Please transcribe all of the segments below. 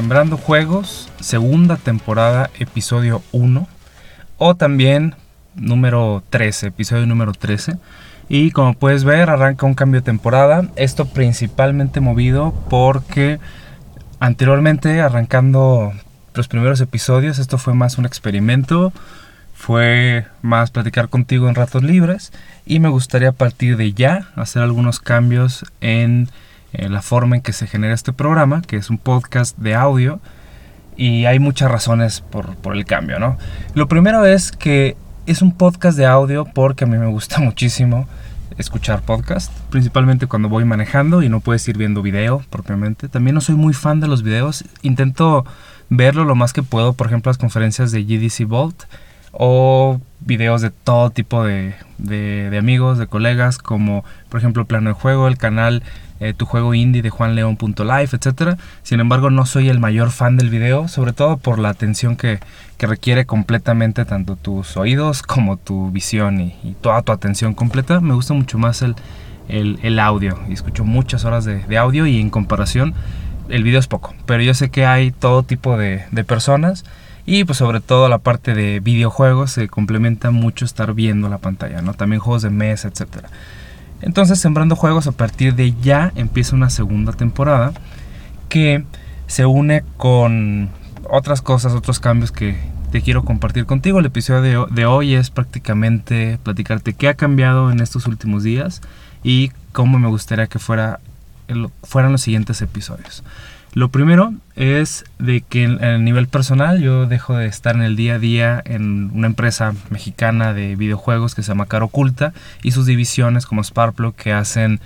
Sembrando Juegos, segunda temporada, episodio 1. O también número 13, episodio número 13. Y como puedes ver, arranca un cambio de temporada. Esto principalmente movido porque anteriormente, arrancando los primeros episodios, esto fue más un experimento. Fue más platicar contigo en ratos libres. Y me gustaría a partir de ya hacer algunos cambios en eh, la forma en que se genera este programa, que es un podcast de audio, y hay muchas razones por, por, el cambio, ¿no? Lo primero es que es un podcast de audio porque a mí me gusta muchísimo escuchar podcast, principalmente cuando voy manejando y no puedes ir viendo video propiamente. También no soy muy fan de los videos, intento verlo lo más que puedo, por ejemplo, las conferencias de GDC Vault o videos de todo tipo de, de, amigos, de colegas, como por ejemplo Plano de Juego, el canal eh, tu juego indie de juanleon.life, etc. Sin embargo, no soy el mayor fan del video, sobre todo por la atención que, que requiere completamente tanto tus oídos como tu visión y, toda tu atención completa. Me gusta mucho más el, el, el audio y escucho muchas horas de, de, audio y en comparación el video es poco. Pero yo sé que hay todo tipo de, de personas y pues sobre todo la parte de videojuegos se complementa mucho estar viendo la pantalla, ¿no? También juegos de mesa, etcétera. Entonces, Sembrando Juegos a partir de ya empieza una segunda temporada que se une con otras cosas, otros cambios que te quiero compartir contigo. El episodio de, hoy es prácticamente platicarte qué ha cambiado en estos últimos días y cómo me gustaría que fuera, fueran los siguientes episodios. Lo primero es de que a nivel personal yo dejo de estar en el día a día en una empresa mexicana de videojuegos que se llama Caro Oculta y sus divisiones como Sparkplug que hacen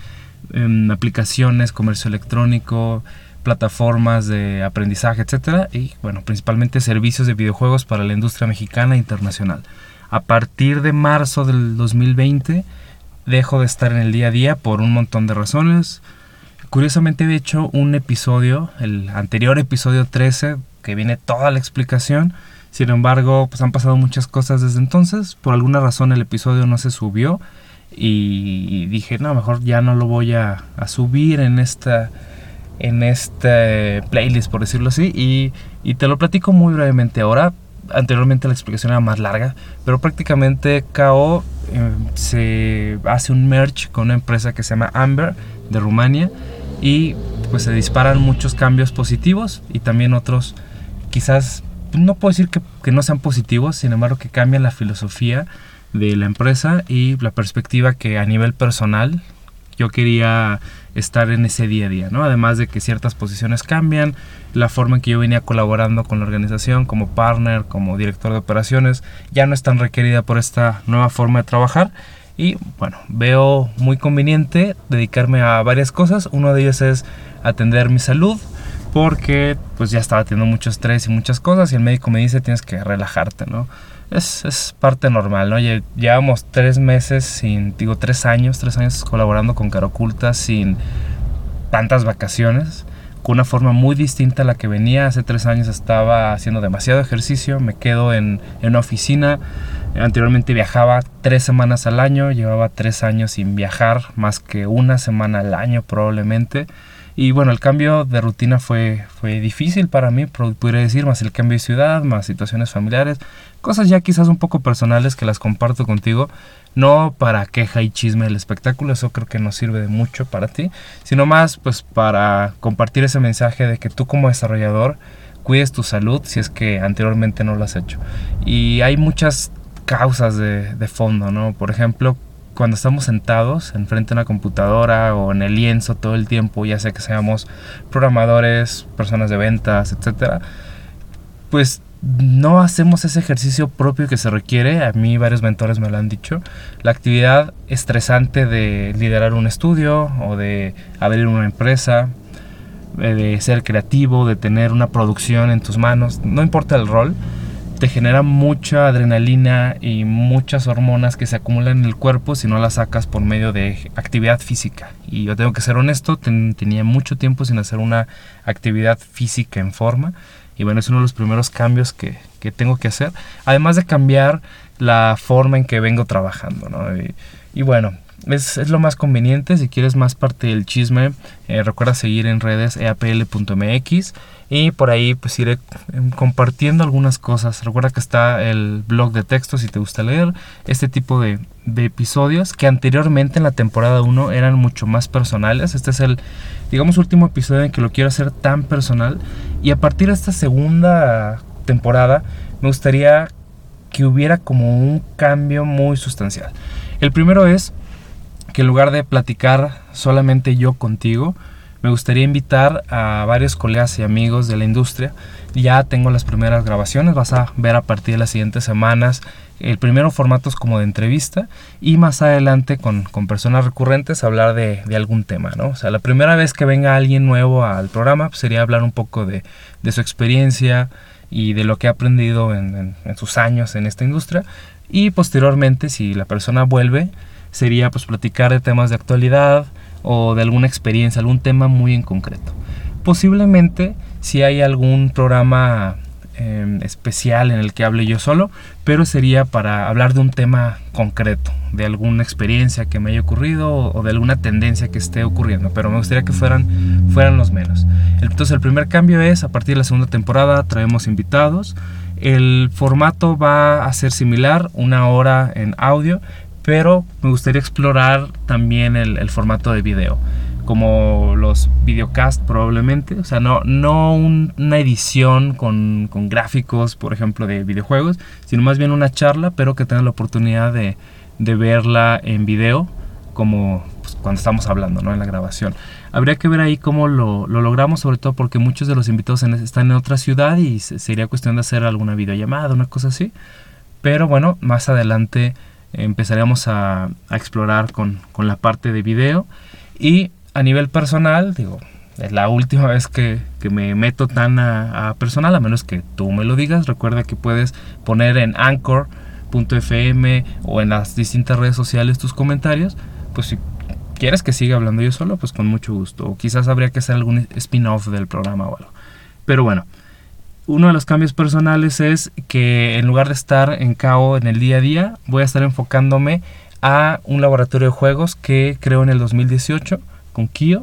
um, aplicaciones, comercio electrónico, plataformas de aprendizaje, etcétera y bueno, principalmente servicios de videojuegos para la industria mexicana e internacional. A partir de marzo del 2020 dejo de estar en el día a día por un montón de razones Curiosamente he hecho un episodio, el anterior episodio 13, que viene toda la explicación. Sin embargo, pues han pasado muchas cosas desde entonces. Por alguna razón el episodio no se subió. Y dije, no, mejor ya no lo voy a, subir en esta en este playlist, por decirlo así. Y, te lo platico muy brevemente ahora. Anteriormente la explicación era más larga, pero prácticamente KO eh, se hace un merge con una empresa que se llama Amber de Rumania y pues se disparan muchos cambios positivos y también otros quizás no puedo decir que, no sean positivos, sin embargo que cambian la filosofía de la empresa y la perspectiva que a nivel personal yo quería estar en ese día a día, ¿no? Además de que ciertas posiciones cambian, la forma en que yo venía colaborando con la organización como partner, como director de operaciones, ya no es tan requerida por esta nueva forma de trabajar y bueno, veo muy conveniente dedicarme a varias cosas. Uno de ellos es atender mi salud porque pues ya estaba teniendo mucho estrés y muchas cosas y el médico me dice tienes que relajarte, ¿no? Es, es parte normal, ¿no? Llevamos tres meses sin, digo tres años, tres años colaborando con Caroculta sin tantas vacaciones una forma muy distinta a la que venía. Hace tres años estaba haciendo demasiado ejercicio, me quedo en una oficina Anteriormente viajaba tres semanas al año, llevaba tres años sin viajar, más que una semana al año probablemente. Y bueno, el cambio de rutina fue, fue difícil para mí, podría decir, más el cambio de ciudad, más situaciones familiares, cosas ya quizás un poco personales que las comparto contigo, no para queja y chisme del espectáculo, eso creo que no sirve de mucho para ti, sino más pues para compartir ese mensaje de que tú como desarrollador cuides tu salud si es que anteriormente no lo has hecho. Y hay muchas causas de, de fondo, ¿no? Por ejemplo, cuando estamos sentados enfrente de una computadora o en el lienzo todo el tiempo, ya sea que seamos programadores, personas de ventas, etcétera, pues no hacemos ese ejercicio propio que se requiere. A mí varios mentores me lo han dicho. La actividad estresante de liderar un estudio o de abrir una empresa, eh, de ser creativo, de tener una producción en tus manos, no importa el rol te genera mucha adrenalina y muchas hormonas que se acumulan en el cuerpo si no las sacas por medio de actividad física. Y yo tengo que ser honesto, tenía mucho tiempo sin hacer una actividad física en forma. Y bueno, es uno de los primeros cambios que, que tengo que hacer. Además de cambiar la forma en que vengo trabajando. ¿no? Y, y, bueno, es, es, lo más conveniente. Si quieres más parte del chisme, eh, recuerda seguir en redes eapl.mx y por ahí pues iré em, compartiendo algunas cosas. Recuerda que está el blog de texto si te gusta leer este tipo de, de episodios que anteriormente en la temporada 1 eran mucho más personales. Este es el, digamos, último episodio en que lo quiero hacer tan personal. Y a partir de esta segunda temporada me gustaría que hubiera como un cambio muy sustancial. El primero es que en lugar de platicar solamente yo contigo, me gustaría invitar a varios colegas y amigos de la industria. Ya tengo las primeras grabaciones, vas a ver a partir de las siguientes semanas. El primero formato es como de entrevista y más adelante con, con personas recurrentes hablar de, de, algún tema, ¿no? O sea, la primera vez que venga alguien nuevo al programa pues, sería hablar un poco de, de su experiencia, y de lo que ha aprendido en, sus años en esta industria. Y posteriormente, si la persona vuelve, sería pues platicar de temas de actualidad o de alguna experiencia, algún tema muy en concreto. Posiblemente si hay algún programa Em, especial en el que hable yo solo, pero sería para hablar de un tema concreto, de alguna experiencia que me haya ocurrido o, de alguna tendencia que esté ocurriendo, pero me gustaría que fueran, fueran los menos. Entonces el primer cambio es, a partir de la segunda temporada traemos invitados, el formato va a ser similar, una hora en audio, pero me gustaría explorar también el, formato de video como los videocast probablemente, o sea, no, no una edición con, con, gráficos, por ejemplo, de videojuegos, sino más bien una charla, pero que tengan la oportunidad de, de verla en video, como pues, cuando estamos hablando, ¿no? En la grabación. Habría que ver ahí cómo lo, lo logramos, sobre todo porque muchos de los invitados están en otra ciudad y sería cuestión de hacer alguna videollamada, una cosa así. Pero bueno, más adelante empezaríamos a, a explorar con, con la parte de video y a nivel personal, digo, es la última vez que, me meto tan a, personal, a menos que tú me lo digas. Recuerda que puedes poner en anchor.fm o en las distintas redes sociales tus comentarios. Pues si quieres que siga hablando yo solo, pues con mucho gusto. O quizás habría que hacer algún spin-off del programa o algo. Pero bueno, uno de los cambios personales es que en lugar de estar en KO en el día a día, voy a estar enfocándome a un laboratorio de juegos que creo en el 2018 con Kio.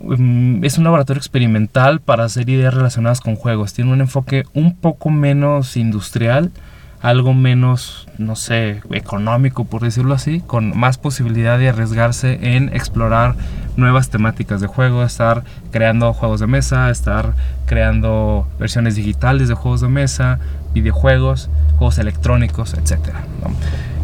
Mm, es un laboratorio experimental para hacer ideas relacionadas con juegos. Tiene un enfoque un poco menos industrial, algo menos, no sé, económico, por decirlo así, con más posibilidad de arriesgarse en explorar nuevas temáticas de juego, estar creando juegos de mesa, estar creando versiones digitales de juegos de mesa, videojuegos, juegos electrónicos, etc.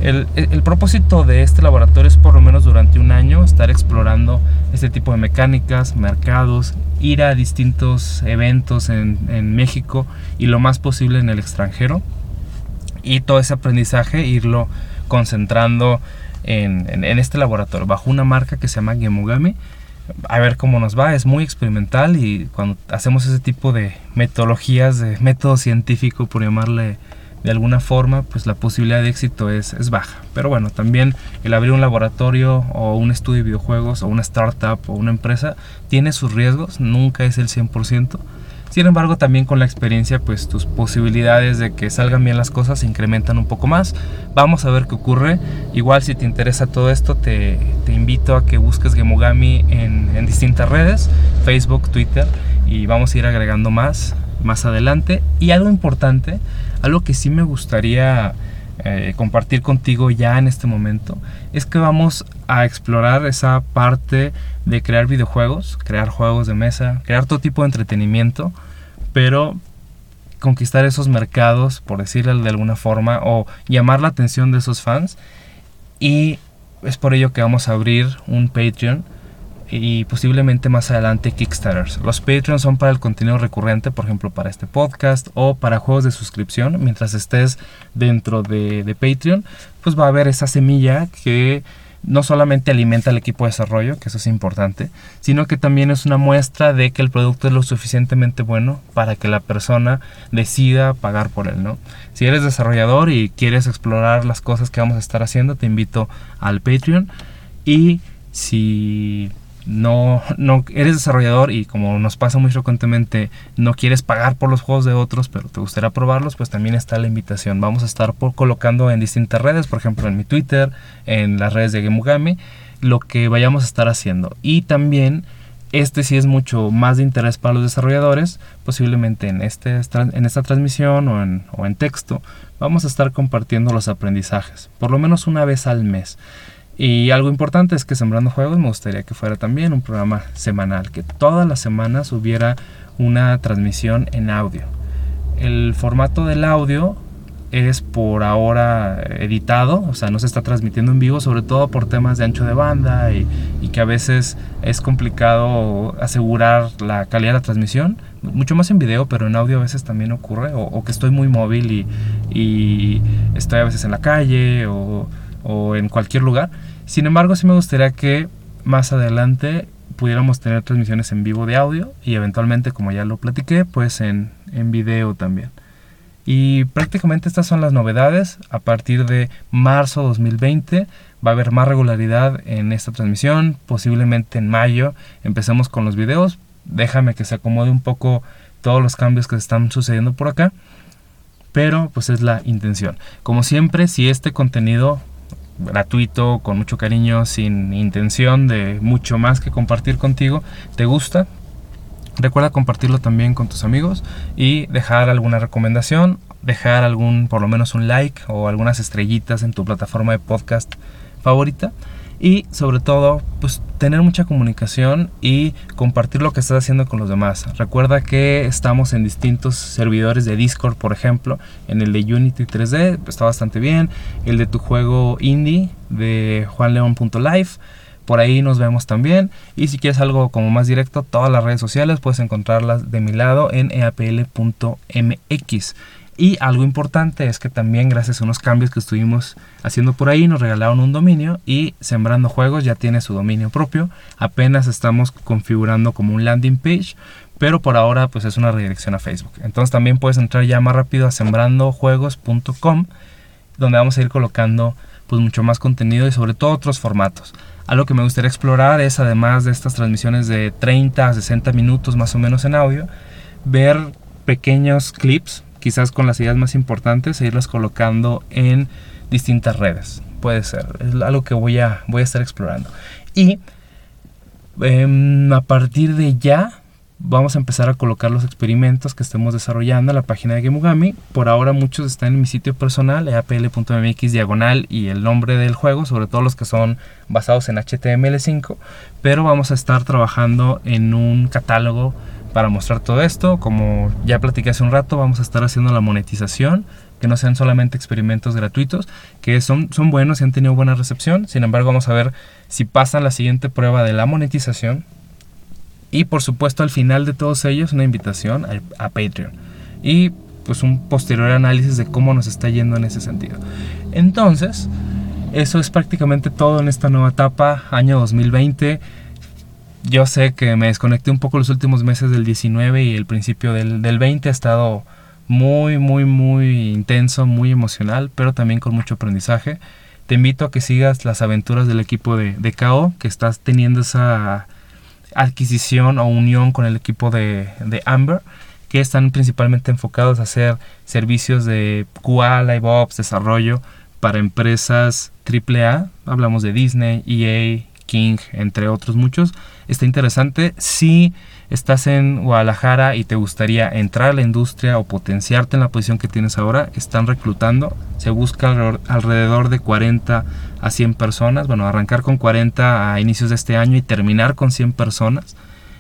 El, propósito de este laboratorio es por lo menos durante un año estar explorando este tipo de mecánicas, mercados, ir a distintos eventos en, México y lo más posible en el extranjero. Y todo ese aprendizaje irlo concentrando en, este laboratorio bajo una marca que se llama Gemugami. A ver cómo nos va, es muy experimental y cuando hacemos ese tipo de metodologías, de método científico, por llamarle de alguna forma, pues la posibilidad de éxito es, es baja. Pero bueno, también el abrir un laboratorio o un estudio de videojuegos o una startup o una empresa tiene sus riesgos, nunca es el 100%. Sin embargo, también con la experiencia, pues tus posibilidades de que salgan bien las cosas se incrementan un poco más. Vamos a ver qué ocurre. Igual si te interesa todo esto, te, invito a que busques Gemogami en, en distintas redes, Facebook, Twitter, y vamos a ir agregando más más adelante. Y algo importante, algo que sí me gustaría eh, compartir contigo ya en este momento, es que vamos a explorar esa parte de crear videojuegos, crear juegos de mesa, crear todo tipo de entretenimiento, pero conquistar esos mercados, por decirlo de alguna forma, o llamar la atención de esos fans. Y es por ello que vamos a abrir un Patreon y posiblemente más adelante Kickstarters. Los Patreons son para el contenido recurrente, por ejemplo, para este podcast o para juegos de suscripción. Mientras estés dentro de, de Patreon, pues va a haber esa semilla que no solamente alimenta al equipo de desarrollo, que eso es importante, sino que también es una muestra de que el producto es lo suficientemente bueno para que la persona decida pagar por él, ¿no? Si eres desarrollador y quieres explorar las cosas que vamos a estar haciendo, te invito al Patreon y si no, no eres desarrollador y como nos pasa muy frecuentemente, no quieres pagar por los juegos de otros, pero te gustaría probarlos, pues también está la invitación. Vamos a estar colocando en distintas redes, por ejemplo en mi Twitter, en las redes de Gemugami, lo que vayamos a estar haciendo. Y también este sí es mucho más de interés para los desarrolladores, posiblemente en, este, esta transmisión o en texto, vamos a estar compartiendo los aprendizajes, por lo menos una vez al mes. Y algo importante es que Sembrando Juegos me gustaría que fuera también un programa semanal, que todas las semanas hubiera una transmisión en audio. El formato del audio es por ahora editado, o sea, no se está transmitiendo en vivo, sobre todo por temas de ancho de banda y, que a veces es complicado asegurar la calidad de la transmisión, mucho más en video, pero en audio a veces también ocurre, o, que estoy muy móvil y, y, estoy a veces en la calle o en cualquier lugar. Sin embargo, sí me gustaría que más adelante pudiéramos tener transmisiones en vivo de audio y eventualmente, como ya lo platiqué, pues en, en video también. Y prácticamente estas son las novedades. A partir de marzo 2020 va a haber más regularidad en esta transmisión. Posiblemente en mayo empecemos con los videos. Déjame que se acomode un poco todos los cambios que están sucediendo por acá. Pero pues es la intención. Como siempre, si este contenido gratuito, con mucho cariño, sin intención de mucho más que compartir contigo, te gusta, recuerda compartirlo también con tus amigos y dejar alguna recomendación, dejar algún, por lo menos un like o algunas estrellitas en tu plataforma de podcast favorita y sobre todo pues tener mucha comunicación y compartir lo que estás haciendo con los demás. Recuerda que estamos en distintos servidores de Discord, por ejemplo, en el de Unity 3D, está bastante bien, el de tu juego indie de juanleon.live. Por ahí nos vemos también. Y si quieres algo como más directo, todas las redes sociales puedes encontrarlas de mi lado en eapl.mx. Y algo importante es que también gracias a unos cambios que estuvimos haciendo por ahí nos regalaron un dominio y Sembrando Juegos ya tiene su dominio propio. Apenas estamos configurando como un landing page, pero por ahora pues es una redirección a Facebook. Entonces también puedes entrar ya más rápido a sembrandojuegos.com donde vamos a ir colocando pues mucho más contenido y sobre todo otros formatos. Algo que me gustaría explorar es además de estas transmisiones de 30 a 60 minutos más o menos en audio, ver pequeños clips quizás con las ideas más importantes e irlas colocando en distintas redes. Puede ser, es algo que voy a, voy a estar explorando. Y em, a partir de ya vamos a empezar a colocar los experimentos que estemos desarrollando en la página de Gemugami. Por ahora muchos están en mi sitio personal, eapl.mx diagonal y el nombre del juego, sobre todo los que son basados en HTML5, pero vamos a estar trabajando en un catálogo para mostrar todo esto. Como ya platiqué hace un rato, vamos a estar haciendo la monetización, que no sean solamente experimentos gratuitos, que son, son buenos y han tenido buena recepción. Sin embargo, vamos a ver si pasan la siguiente prueba de la monetización. Y por supuesto, al final de todos ellos, una invitación a, a Patreon. Y pues un posterior análisis de cómo nos está yendo en ese sentido. Entonces, eso es prácticamente todo en esta nueva etapa, año 2020 yo sé que me desconecté un poco los últimos meses del 19 y el principio del, 20 ha estado muy, muy, muy intenso, muy emocional, pero también con mucho aprendizaje. Te invito a que sigas las aventuras del equipo de, de KO, que estás teniendo esa adquisición o unión con el equipo de, de Amber, que están principalmente enfocados a hacer servicios de QA, LiveOps, desarrollo para empresas AAA. Hablamos de Disney, EA, King, entre otros muchos. Está interesante. Si estás en Guadalajara y te gustaría entrar a la industria o potenciarte en la posición que tienes ahora, están reclutando. Se busca alrededor de 40 a 100 personas. Bueno, arrancar con 40 a inicios de este año y terminar con 100 personas.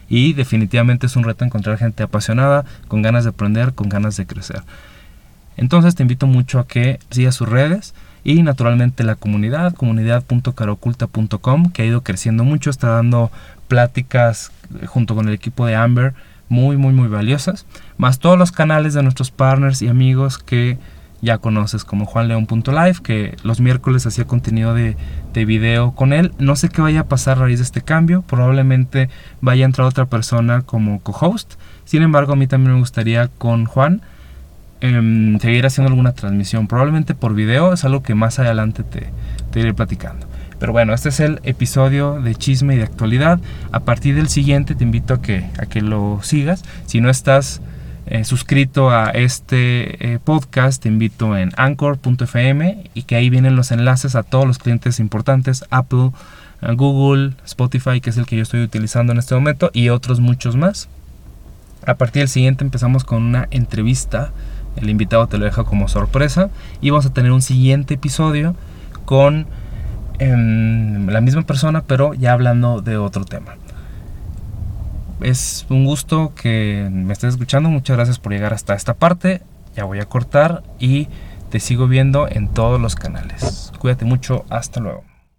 Y definitivamente es un reto encontrar gente apasionada, con ganas de aprender, con ganas de crecer. Entonces te invito mucho a que sigas sus redes y naturalmente la comunidad, comunidad.caroculta.com, que ha ido creciendo mucho, está dando pláticas eh, junto con el equipo de Amber muy, muy, muy valiosas, más todos los canales de nuestros partners y amigos que ya conoces como juanleon.live, que los miércoles hacía contenido de, de, video con él. No sé qué vaya a pasar a raíz de este cambio, probablemente vaya a entrar otra persona como co-host. Sin embargo, a mí también me gustaría con Juan Em, seguir haciendo alguna transmisión, probablemente por video, es algo que más adelante te, iré platicando. Pero bueno, este es el episodio de chisme y de actualidad. A partir del siguiente te invito a que, a que lo sigas. Si no estás eh, suscrito a este eh, podcast, te invito en anchor.fm y que ahí vienen los enlaces a todos los clientes importantes, Apple, eh, Google, Spotify, que es el que yo estoy utilizando en este momento, y otros muchos más. A partir del siguiente empezamos con una entrevista. El invitado te lo deja como sorpresa. Y vamos a tener un siguiente episodio con em, la misma persona, pero ya hablando de otro tema. Es un gusto que me estés escuchando. Muchas gracias por llegar hasta esta parte. Ya voy a cortar y te sigo viendo en todos los canales. Cuídate mucho. Hasta luego.